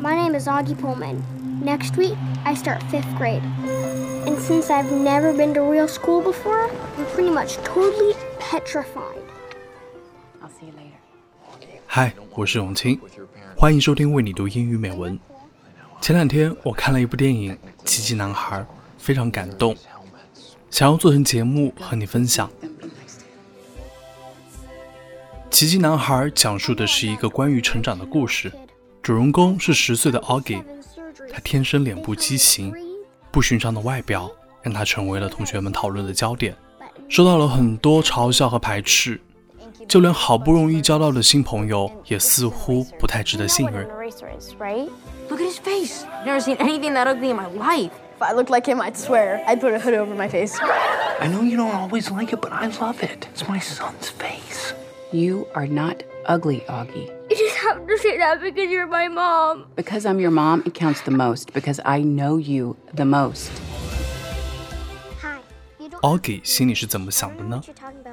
My name is Augie Pullman. Next week, I start fifth grade. And since I've never been to real school before, I'm pretty much totally petrified. I'll see you later. Hi,，我是永清，欢迎收听为你读英语美文。前两天我看了一部电影《奇迹男孩》，非常感动，想要做成节目和你分享。《奇迹男孩》讲述的是一个关于成长的故事，主人公是十岁的 Augie，他天生脸部畸形，不寻常的外表让他成为了同学们讨论的焦点，受到了很多嘲笑和排斥，就连好不容易交到的新朋友也似乎不太值得信任。Look at his face. Never seen anything that ugly in my life. If I looked like him, I'd swear I'd put a hood over my face. I know you don't always like it, but I love it. It's my son's face. You are not ugly, Augie. have to say that because you're my mom. Because I'm your mom, it counts the most because I know you the most. Auggie 心里是怎么想的呢？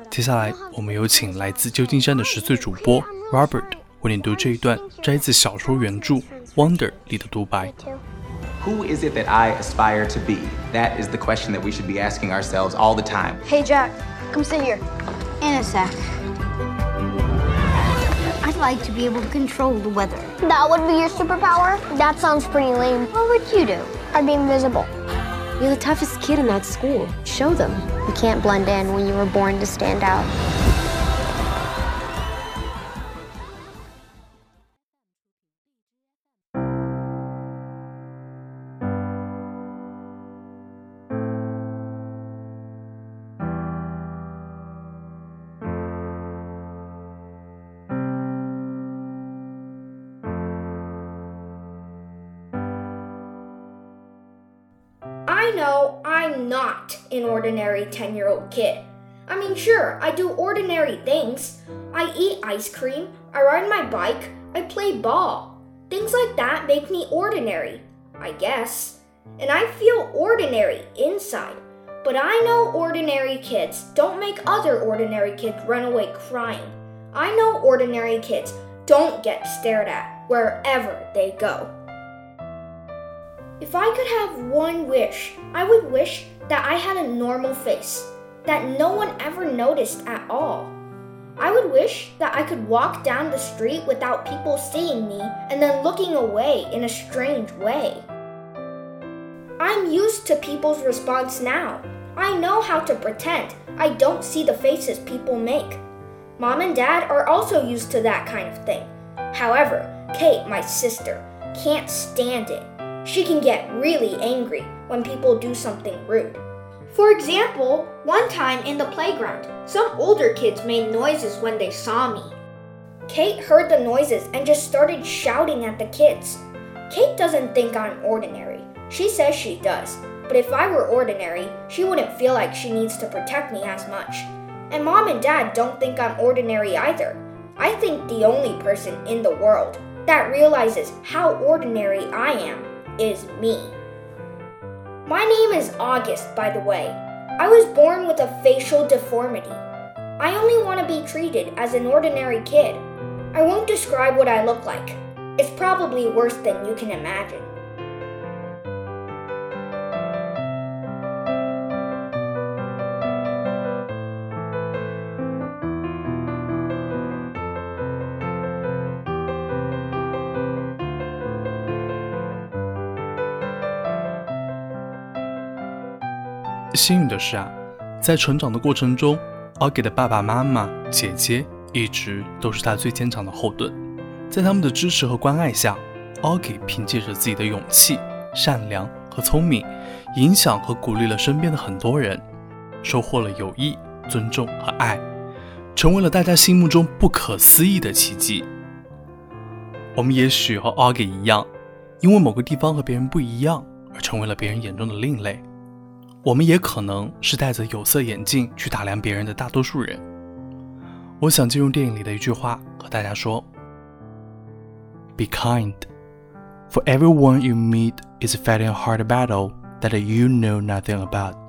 接下来，我们有请来自旧金山的十岁主播 Robert 为你读这一段摘自小说原著《Wonder》里的独白。Who is it that I aspire to be? That is the question that we should be asking ourselves all the time. Hey Jack, come sit here. In a sec. I'd like to be able to control the weather. That would be your superpower? That sounds pretty lame. What would you do? I'd be invisible. You're the toughest kid in that school. Show them. You can't blend in when you were born to stand out. I know I'm not an ordinary 10 year old kid. I mean, sure, I do ordinary things. I eat ice cream, I ride my bike, I play ball. Things like that make me ordinary, I guess. And I feel ordinary inside. But I know ordinary kids don't make other ordinary kids run away crying. I know ordinary kids don't get stared at wherever they go. If I could have one wish, I would wish that I had a normal face, that no one ever noticed at all. I would wish that I could walk down the street without people seeing me and then looking away in a strange way. I'm used to people's response now. I know how to pretend I don't see the faces people make. Mom and dad are also used to that kind of thing. However, Kate, my sister, can't stand it. She can get really angry when people do something rude. For example, one time in the playground, some older kids made noises when they saw me. Kate heard the noises and just started shouting at the kids. Kate doesn't think I'm ordinary. She says she does. But if I were ordinary, she wouldn't feel like she needs to protect me as much. And mom and dad don't think I'm ordinary either. I think the only person in the world that realizes how ordinary I am is me. My name is August, by the way. I was born with a facial deformity. I only want to be treated as an ordinary kid. I won't describe what I look like. It's probably worse than you can imagine. 幸运的是啊，在成长的过程中，Augie 的爸爸妈妈、姐姐一直都是他最坚强的后盾。在他们的支持和关爱下，Augie 凭借着自己的勇气、善良和聪明，影响和鼓励了身边的很多人，收获了友谊、尊重和爱，成为了大家心目中不可思议的奇迹。我们也许和 Augie 一样，因为某个地方和别人不一样，而成为了别人眼中的另类。我们也可能是戴着有色眼镜去打量别人的大多数人。我想借用电影里的一句话和大家说：Be kind, for everyone you meet is fighting a hard battle that you know nothing about.